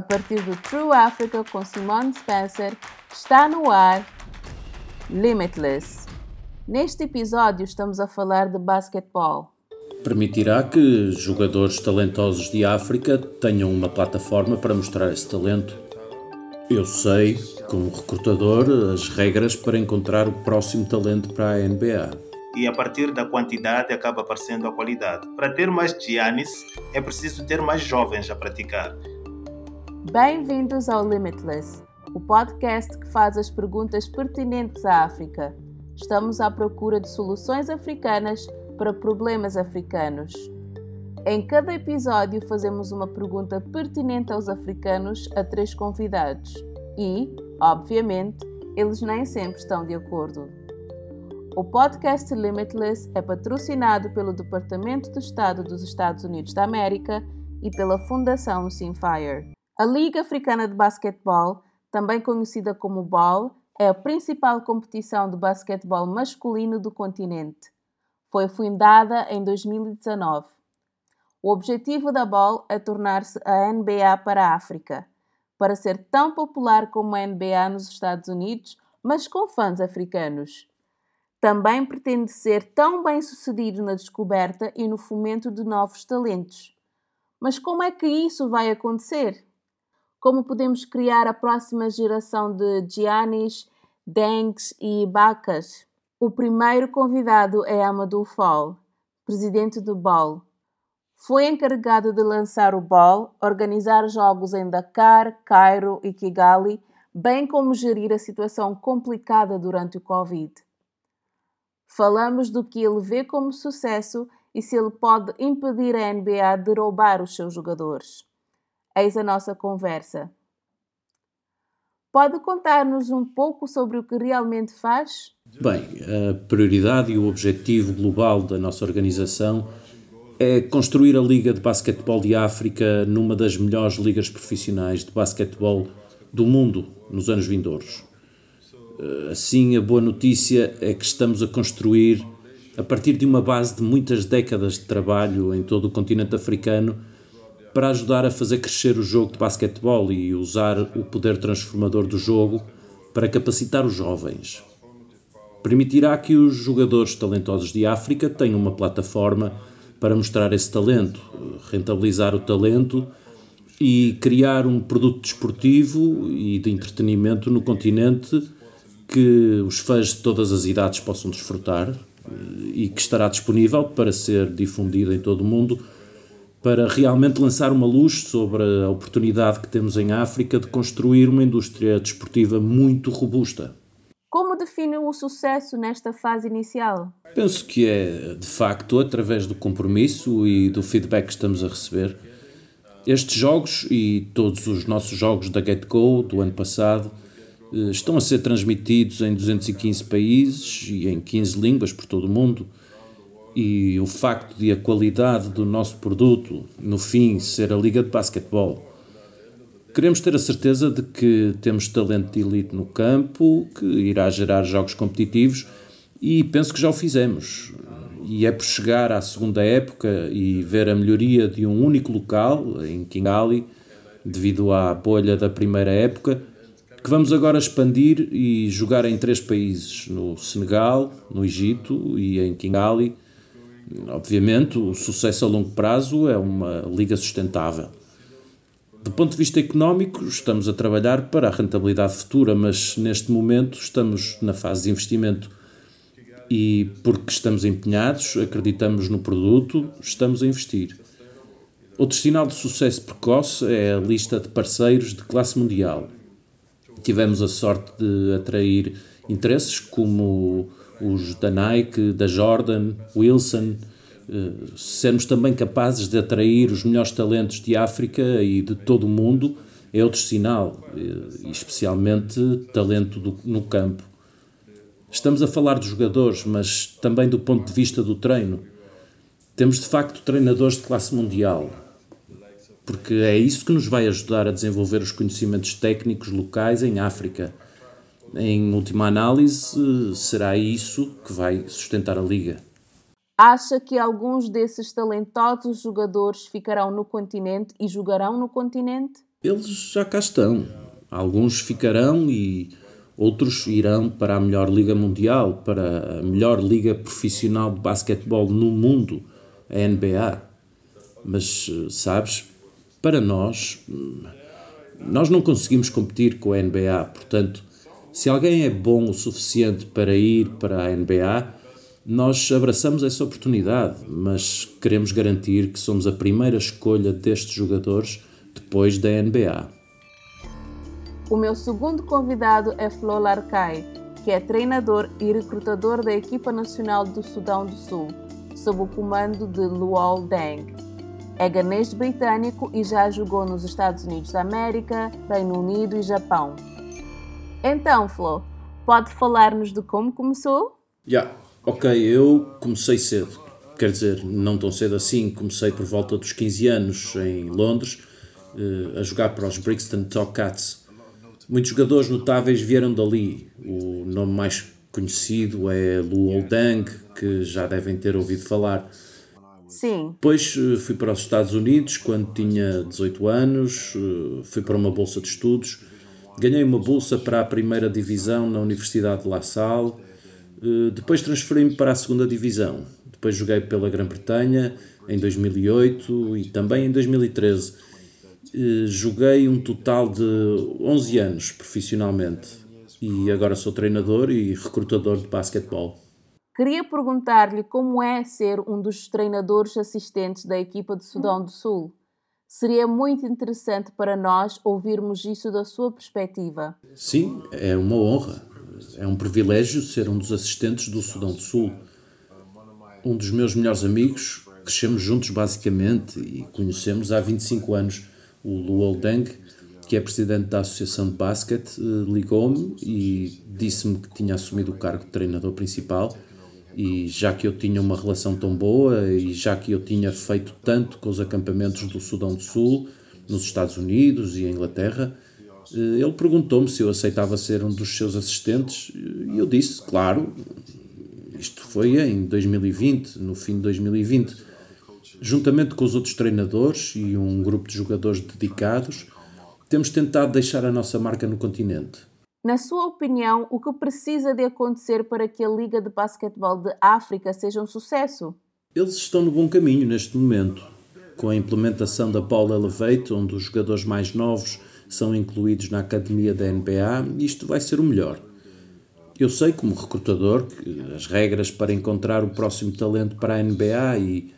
a partir do True Africa com Simone Spencer, está no ar Limitless. Neste episódio estamos a falar de basquetebol. Permitirá que jogadores talentosos de África tenham uma plataforma para mostrar esse talento. Eu sei, como recrutador, as regras para encontrar o próximo talento para a NBA e a partir da quantidade acaba aparecendo a qualidade. Para ter mais Giannis, é preciso ter mais jovens a praticar. Bem-vindos ao Limitless, o podcast que faz as perguntas pertinentes à África. Estamos à procura de soluções africanas para problemas africanos. Em cada episódio, fazemos uma pergunta pertinente aos africanos a três convidados e, obviamente, eles nem sempre estão de acordo. O podcast Limitless é patrocinado pelo Departamento de Estado dos Estados Unidos da América e pela Fundação Simfire. A Liga Africana de Basquetebol, também conhecida como BAL, é a principal competição de basquetebol masculino do continente. Foi fundada em 2019. O objetivo da BAL é tornar-se a NBA para a África, para ser tão popular como a NBA nos Estados Unidos, mas com fãs africanos também pretende ser tão bem sucedido na descoberta e no fomento de novos talentos. Mas como é que isso vai acontecer? Como podemos criar a próxima geração de Giannis, Dengs e Ibacas? O primeiro convidado é Amadou Fall, presidente do BAL. Foi encarregado de lançar o BAL, organizar jogos em Dakar, Cairo e Kigali, bem como gerir a situação complicada durante o Covid. Falamos do que ele vê como sucesso e se ele pode impedir a NBA de roubar os seus jogadores. Eis a nossa conversa. Pode contar-nos um pouco sobre o que realmente faz? Bem, a prioridade e o objetivo global da nossa organização é construir a Liga de Basquetebol de África numa das melhores ligas profissionais de basquetebol do mundo nos anos vindouros. Assim, a boa notícia é que estamos a construir, a partir de uma base de muitas décadas de trabalho em todo o continente africano, para ajudar a fazer crescer o jogo de basquetebol e usar o poder transformador do jogo para capacitar os jovens. Permitirá que os jogadores talentosos de África tenham uma plataforma para mostrar esse talento, rentabilizar o talento e criar um produto desportivo e de entretenimento no continente que os fãs de todas as idades possam desfrutar eh, e que estará disponível para ser difundido em todo o mundo para realmente lançar uma luz sobre a oportunidade que temos em África de construir uma indústria desportiva muito robusta. Como define o sucesso nesta fase inicial? Penso que é, de facto, através do compromisso e do feedback que estamos a receber. Estes jogos e todos os nossos jogos da GetGo do ano passado eh, estão a ser transmitidos em 215 países e em 15 línguas por todo o mundo. E o facto de a qualidade do nosso produto, no fim, ser a Liga de Basquetebol. Queremos ter a certeza de que temos talento de elite no campo, que irá gerar jogos competitivos, e penso que já o fizemos. E é por chegar à segunda época e ver a melhoria de um único local, em Kingali, devido à bolha da primeira época, que vamos agora expandir e jogar em três países: no Senegal, no Egito e em Kingali. Obviamente, o sucesso a longo prazo é uma liga sustentável. Do ponto de vista económico, estamos a trabalhar para a rentabilidade futura, mas neste momento estamos na fase de investimento. E porque estamos empenhados, acreditamos no produto, estamos a investir. Outro sinal de sucesso precoce é a lista de parceiros de classe mundial tivemos a sorte de atrair interesses como os da Nike, da Jordan, Wilson, eh, sermos também capazes de atrair os melhores talentos de África e de todo o mundo é outro sinal, eh, especialmente talento do, no campo. Estamos a falar de jogadores, mas também do ponto de vista do treino. Temos de facto treinadores de classe mundial, porque é isso que nos vai ajudar a desenvolver os conhecimentos técnicos locais em África. Em última análise, será isso que vai sustentar a Liga. Acha que alguns desses talentosos jogadores ficarão no continente e jogarão no continente? Eles já cá estão. Alguns ficarão e outros irão para a melhor liga mundial, para a melhor liga profissional de basquetebol no mundo, a NBA. Mas, sabes, para nós, nós não conseguimos competir com a NBA, portanto, se alguém é bom o suficiente para ir para a NBA, nós abraçamos essa oportunidade, mas queremos garantir que somos a primeira escolha destes jogadores depois da NBA. O meu segundo convidado é Flo Larcai, que é treinador e recrutador da equipa nacional do Sudão do Sul, sob o comando de Luol Deng. É ganês britânico e já jogou nos Estados Unidos da América, Reino Unido e Japão. Então, Flo, pode falar-nos de como começou? Já, yeah. ok, eu comecei cedo. Quer dizer, não tão cedo assim, comecei por volta dos 15 anos em Londres, eh, a jogar para os Brixton Cats. Muitos jogadores notáveis vieram dali. O nome mais conhecido é Lu Oldang, que já devem ter ouvido falar. Sim. Depois eh, fui para os Estados Unidos quando tinha 18 anos, eh, fui para uma bolsa de estudos Ganhei uma bolsa para a primeira divisão na Universidade de La Salle. Eh, depois transferi-me para a segunda divisão. Depois joguei pela Grã-Bretanha em 2008 e também em 2013. Eh, joguei um total de 11 anos profissionalmente e agora sou treinador e recrutador de basquetebol. Queria perguntar-lhe como é ser um dos treinadores assistentes da equipa de Sudão do Sul. Seria muito interessante para nós ouvirmos isso da sua perspectiva. Sim, é uma honra. É um privilégio ser um dos assistentes do Sudão do Sul. Um dos meus melhores amigos, crescemos juntos basicamente e conhecemos há 25 anos. O Luol Deng, que é presidente da Associação de Basquete, eh, ligou-me e disse-me que tinha assumido o cargo de treinador principal e já que eu tinha uma relação tão boa e já que eu tinha feito tanto com os acampamentos do Sudão do Sul, nos Estados Unidos e em Inglaterra, eh, ele perguntou-me se eu aceitava ser um dos seus assistentes e eu disse, claro, isto foi em 2020, no fim de 2020. Juntamente com os outros treinadores e um grupo de jogadores dedicados, temos tentado deixar a nossa marca no continente. Na sua opinião, o que precisa de acontecer para que a Liga de Basquetebol de África seja um sucesso? Eles estão no bom caminho neste momento, com a implementação da Ball Elevate, onde os jogadores mais novos são incluídos na academia da NBA, isto vai ser o melhor. Eu sei, como recrutador, que as regras para encontrar o próximo talento para a NBA e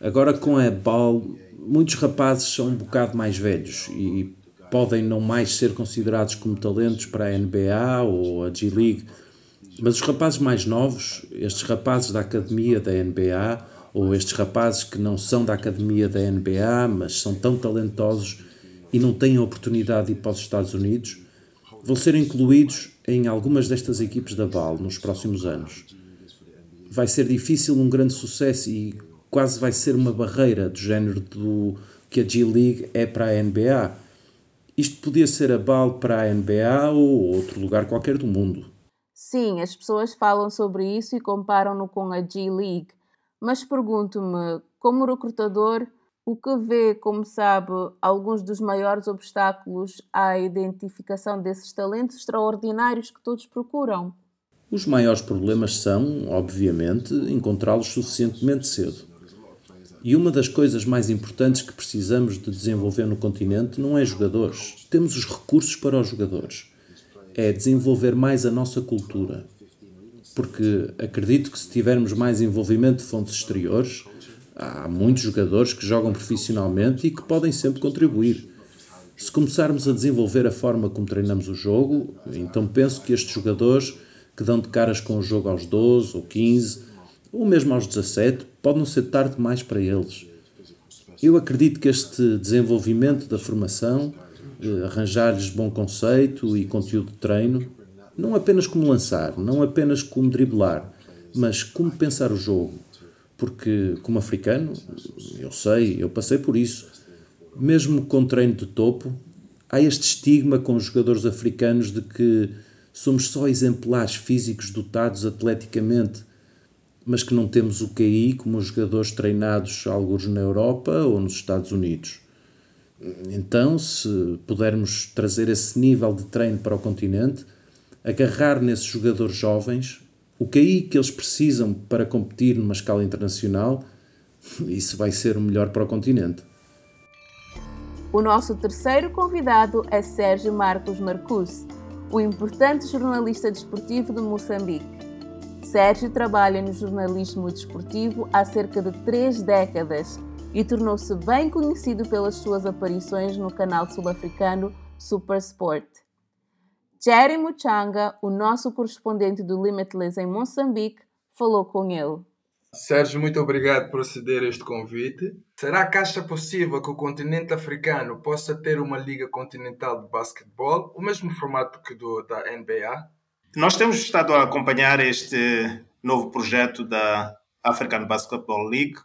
agora com a Ball, muitos rapazes são um bocado mais velhos e podem não mais ser considerados como talentos para a NBA ou a G-League, mas os rapazes mais novos, estes rapazes da academia da NBA, ou estes rapazes que não são da academia da NBA, mas são tão talentosos e não têm a oportunidade de ir para os Estados Unidos, vão ser incluídos em algumas destas equipes da BAL nos próximos anos. Vai ser difícil um grande sucesso e quase vai ser uma barreira do género do que a G-League é para a NBA isto podia ser a BAL para a NBA ou outro lugar qualquer do mundo. Sim, as pessoas falam sobre isso e comparam-no com a G-League. Mas pergunto-me, como recrutador, o que vê, como sabe, alguns dos maiores obstáculos à identificação desses talentos extraordinários que todos procuram? Os maiores problemas são, obviamente, encontrá-los suficientemente cedo. E uma das coisas mais importantes que precisamos de desenvolver no continente não é jogadores. Temos os recursos para os jogadores. É desenvolver mais a nossa cultura. Porque acredito que se tivermos mais envolvimento de fontes exteriores, há muitos jogadores que jogam profissionalmente e que podem sempre contribuir. Se começarmos a desenvolver a forma como treinamos o jogo, então penso que estes jogadores que dão de caras com o jogo aos 12 ou 15 ou mesmo aos 17, pode não ser tarde demais para eles. Eu acredito que este desenvolvimento da formação, eh, arranjar-lhes bom conceito e conteúdo de treino, não apenas como lançar, não apenas como driblar, mas como pensar o jogo. Porque, como africano, eu sei, eu passei por isso. Mesmo com treino de topo, há este estigma com os jogadores africanos de que somos só exemplares físicos dotados atleticamente mas que não temos o QI como os jogadores treinados alguns na Europa ou nos Estados Unidos. Então, se pudermos trazer esse nível de treino para o continente, agarrar nesses jogadores jovens, o aí que eles precisam para competir numa escala internacional, isso vai ser o melhor para o continente. O nosso terceiro convidado é Sérgio Marcos Marcus, o importante jornalista desportivo de Moçambique. Sérgio trabalha no jornalismo desportivo há cerca de três décadas e tornou-se bem conhecido pelas suas aparições no canal sul-africano Super Sport. Jerry Muchanga, o nosso correspondente do Limitless em Moçambique, falou com ele. Sérgio, muito obrigado por aceder a este convite. Será que acha possível que o continente africano possa ter uma liga continental de basquetebol, o mesmo formato que do da NBA? Nós temos estado a acompanhar este novo projeto da African Basketball League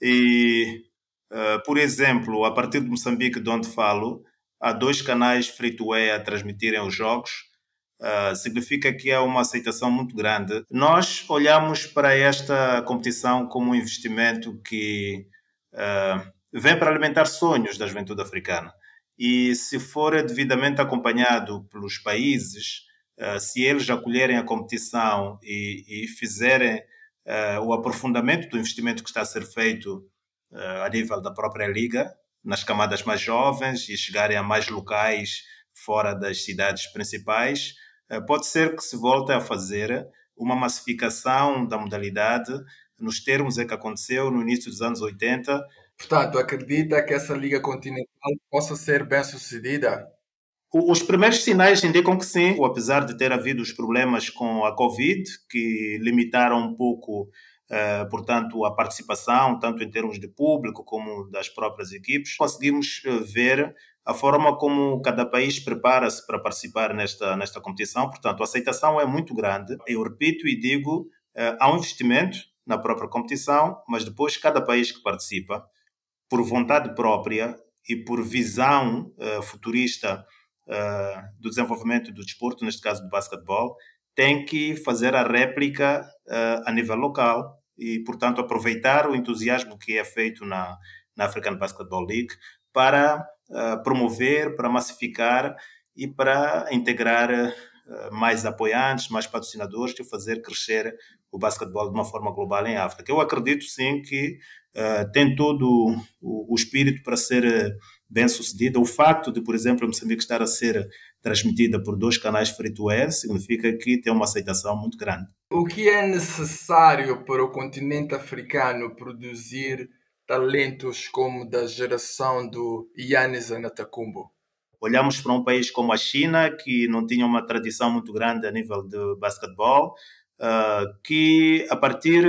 e, uh, por exemplo, a partir de Moçambique, de onde falo, há dois canais free-to-air a transmitirem os jogos Uh, significa que é uma aceitação muito grande. Nós olhamos para esta competição como um investimento que uh, vem para alimentar sonhos da juventude africana. E se for devidamente acompanhado pelos países, se eles acolherem a competição e, e fizerem o aprofundamento do investimento que está a ser feito a nível da própria liga, nas camadas mais jovens e chegarem a mais locais fora das cidades principais, eh, pode ser que se volte a fazer uma massificação da modalidade nos termos em que aconteceu no início dos anos 80. Portanto, acredita que essa Liga Continental possa ser bem sucedida? Os primeiros sinais indicam que sim, apesar de ter havido os problemas com a Covid, que limitaram um pouco, eh, portanto, a participação, tanto em termos de público como das próprias equipes, conseguimos eh, ver a forma como cada país prepara-se para participar nesta, nesta competição. Portanto, a aceitação é muito grande. Eu repito e digo, eh, há um investimento na própria competição, mas depois cada país que participa, por vontade própria e por visão uh, futurista uh, do desenvolvimento do desporto, neste caso do basquetebol, tem que fazer a réplica uh, a nível local e, portanto, aproveitar o entusiasmo que é feito na, na African Basketball League para promover, para massificar e para integrar uh, mais apoiantes, mais patrocinadores e fazer crescer o basquetebol de uma forma global em África. Eu acredito sim que uh, tem todo o, o, espírito para ser eh, bem sucedida. O facto de, por exemplo, Moçambique estar a ser transmitida por dois canais free-to-air significa que tem uma aceitação muito grande. O que é necessário para o continente africano produzir talentos como da geração do Yannis Antetokounmpo? Olhamos para um país como a China, que não tinha uma tradição muito grande a nível de basquetebol, uh, que a partir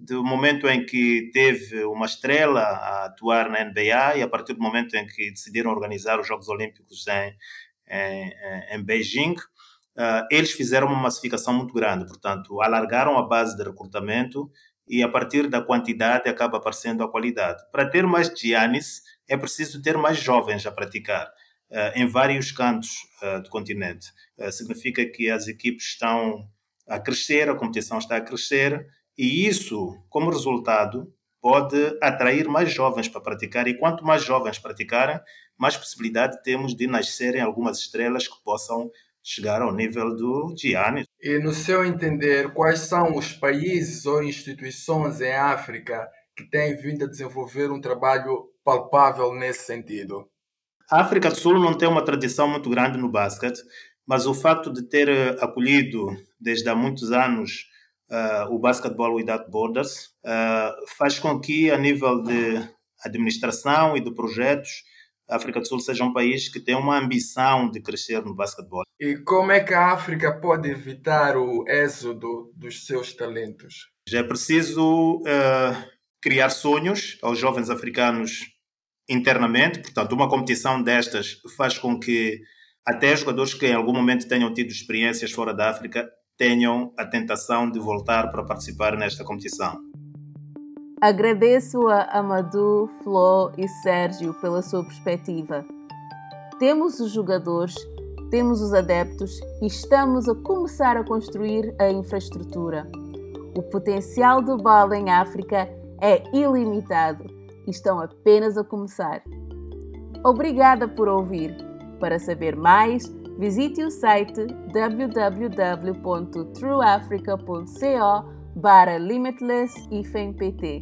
do momento em que teve uma estrela a atuar na NBA e a partir do momento em que decidiram organizar os Jogos Olímpicos em, em, em Beijing, uh, eles fizeram uma massificação muito grande, portanto, alargaram a base de recrutamento e a partir da quantidade acaba aparecendo a qualidade. Para ter mais Giannis, é preciso ter mais jovens a praticar uh, em vários cantos do continente. Significa que as equipes estão a crescer, a competição está a crescer e isso, como resultado, pode atrair mais jovens para praticar e quanto mais jovens praticarem, mais possibilidade temos de nascerem algumas estrelas que possam chegar ao nível do Giannis. E no seu entender, quais são os países ou instituições em África que têm vindo a desenvolver um trabalho palpável nesse sentido? A África do Sul não tem uma tradição muito grande no basquete, mas o facto de ter eh, acolhido desde há muitos anos uh, o Basketball Without Borders uh, faz com que, a nível de administração e de projetos, a África do Sul seja um país que tem uma ambição de crescer no basquetebol. E como é que a África pode evitar o êxodo dos seus talentos? Já é preciso uh, criar sonhos aos jovens africanos internamente, portanto, uma competição destas faz com que até jogadores que em algum momento tenham tido experiências fora da África tenham a tentação de voltar para participar nesta competição. Agradeço a Amadou, Flo e Sérgio pela sua perspectiva. Temos os jogadores, temos os adeptos e estamos a começar a construir a infraestrutura. O potencial do BAL em África é ilimitado e estão apenas a começar. Obrigada por ouvir. Para saber mais, visite o site www.trueafrica.co barra limitless-pt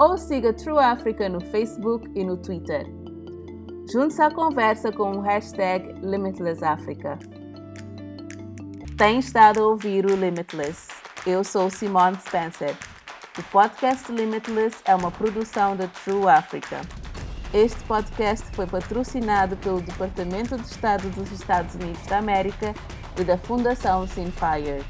ou siga True Africa no Facebook e no Twitter. Junte-se à conversa com o hashtag LimitlessAfrica. Tem estado a ouvir o Limitless. Eu sou Simone Spencer. O podcast Limitless é uma produção da True Africa. Este podcast foi patrocinado pelo Departamento de Estado dos Estados Unidos da América e da Fundação Sinfire.